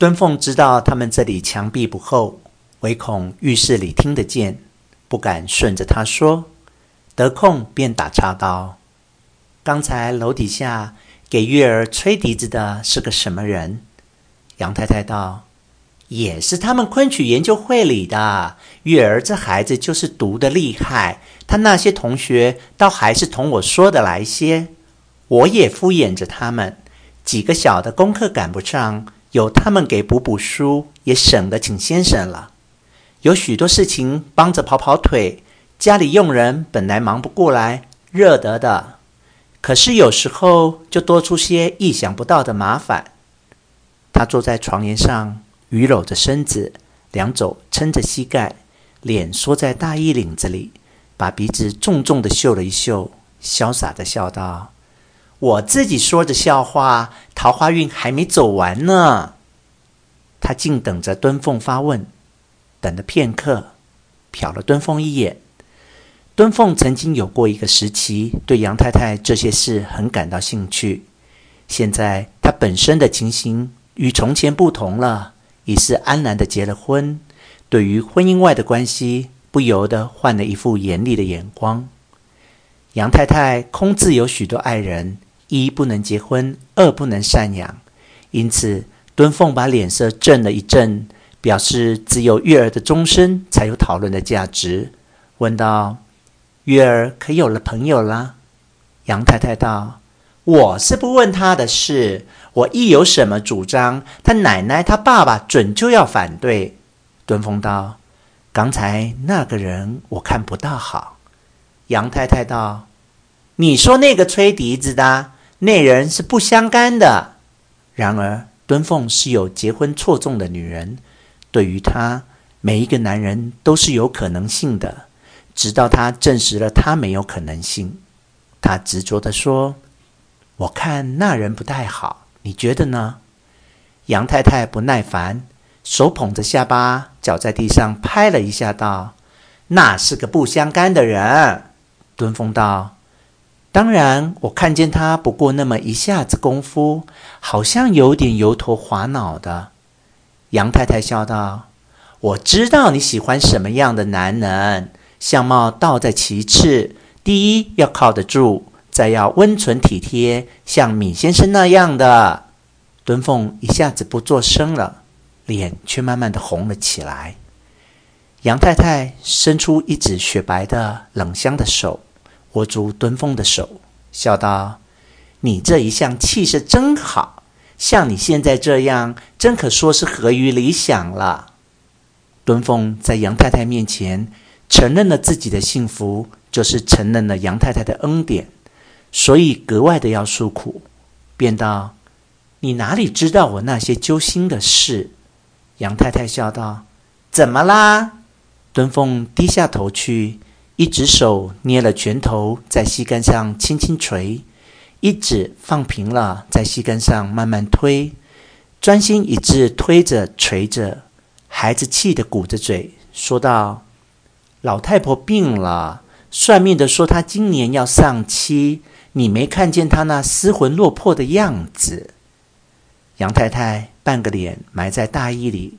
敦凤知道他们这里墙壁不厚，唯恐浴室里听得见，不敢顺着他说，得空便打岔道：“刚才楼底下给月儿吹笛子的是个什么人？”杨太太道：“也是他们昆曲研究会里的。月儿这孩子就是读得厉害，他那些同学倒还是同我说的来些。我也敷衍着他们，几个小的功课赶不上。”有他们给补补书，也省得请先生了。有许多事情帮着跑跑腿，家里佣人本来忙不过来，热得的。可是有时候就多出些意想不到的麻烦。他坐在床沿上，伛僂着身子，两肘撑着膝盖，脸缩在大衣领子里，把鼻子重重地嗅了一嗅，潇洒地笑道。我自己说着笑话，桃花运还没走完呢。他静等着敦凤发问，等了片刻，瞟了敦凤一眼。敦凤曾经有过一个时期，对杨太太这些事很感到兴趣。现在她本身的情形与从前不同了，已是安然的结了婚，对于婚姻外的关系，不由得换了一副严厉的眼光。杨太太空自有许多爱人。一不能结婚，二不能赡养，因此敦凤把脸色正了一正，表示只有月儿的终身才有讨论的价值，问道：“月儿可有了朋友啦？”杨太太道：“我是不问他的事，我一有什么主张，他奶奶他爸爸准就要反对。”敦凤道：“刚才那个人我看不大好。”杨太太道：“你说那个吹笛子的？”那人是不相干的。然而，敦凤是有结婚错综的女人，对于她，每一个男人都是有可能性的。直到她证实了他没有可能性，她执着地说：“我看那人不太好，你觉得呢？”杨太太不耐烦，手捧着下巴，脚在地上拍了一下，道：“那是个不相干的人。”敦凤道。当然，我看见他不过那么一下子功夫，好像有点油头滑脑的。杨太太笑道：“我知道你喜欢什么样的男人，相貌倒在其次，第一要靠得住，再要温存体贴，像闵先生那样的。”敦凤一下子不作声了，脸却慢慢的红了起来。杨太太伸出一指雪白的冷香的手。握住敦凤的手，笑道：“你这一向气色真好，像你现在这样，真可说是合于理想了。”敦凤在杨太太面前承认了自己的幸福，就是承认了杨太太的恩典，所以格外的要诉苦，便道：“你哪里知道我那些揪心的事？”杨太太笑道：“怎么啦？”敦凤低下头去。一只手捏了拳头，在膝盖上轻轻捶；一指放平了，在膝盖上慢慢推，专心一致推着捶着。孩子气得鼓着嘴说道：“老太婆病了，算命的说她今年要丧妻。你没看见她那失魂落魄的样子？”杨太太半个脸埋在大衣里，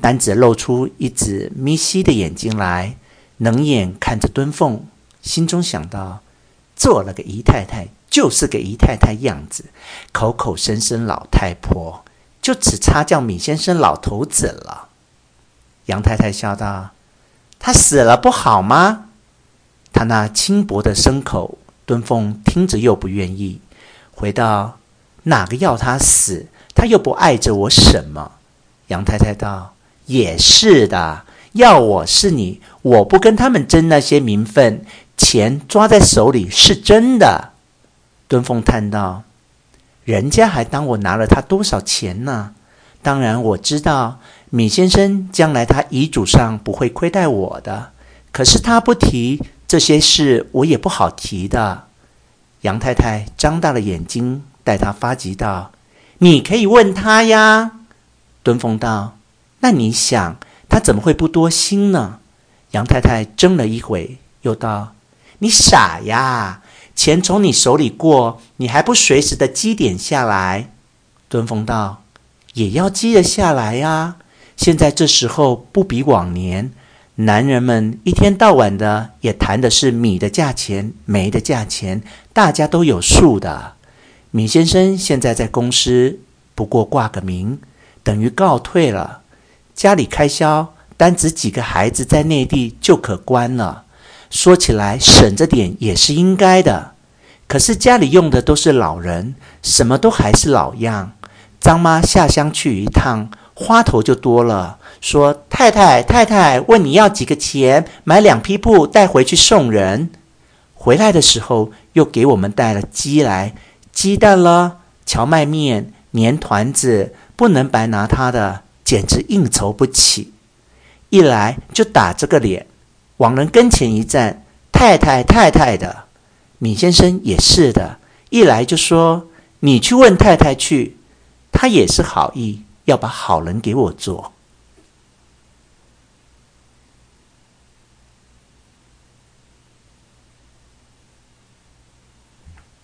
单只露出一只眯稀的眼睛来。冷眼看着敦凤，心中想到：做了个姨太太，就是个姨太太样子，口口声声老太婆，就只差叫米先生老头子了。杨太太笑道：“他死了不好吗？”他那轻薄的声口，敦凤听着又不愿意，回道：“哪个要他死？他又不碍着我什么。”杨太太道：“也是的。”要我是你，我不跟他们争那些名分，钱抓在手里是真的。敦凤叹道：“人家还当我拿了他多少钱呢？当然我知道，米先生将来他遗嘱上不会亏待我的。可是他不提这些事，我也不好提的。”杨太太张大了眼睛，待他发急道：“你可以问他呀。”敦凤道：“那你想？”他怎么会不多心呢？杨太太怔了一会，又道：“你傻呀！钱从你手里过，你还不随时的积点下来？”敦凤道：“也要积得下来呀。现在这时候不比往年，男人们一天到晚的也谈的是米的价钱、煤的价钱，大家都有数的。米先生现在在公司，不过挂个名，等于告退了。家里开销，单指几个孩子在内地就可观了。说起来省着点也是应该的。可是家里用的都是老人，什么都还是老样。张妈下乡去一趟，花头就多了。说：“太太，太太，问你要几个钱，买两匹布带回去送人。回来的时候又给我们带了鸡来，鸡蛋了，荞麦面，粘团子，不能白拿他的，简直应酬不起。一来就打这个脸，往人跟前一站，太太，太太的。闵先生也是的，一来就说你去问太太去。”他也是好意，要把好人给我做。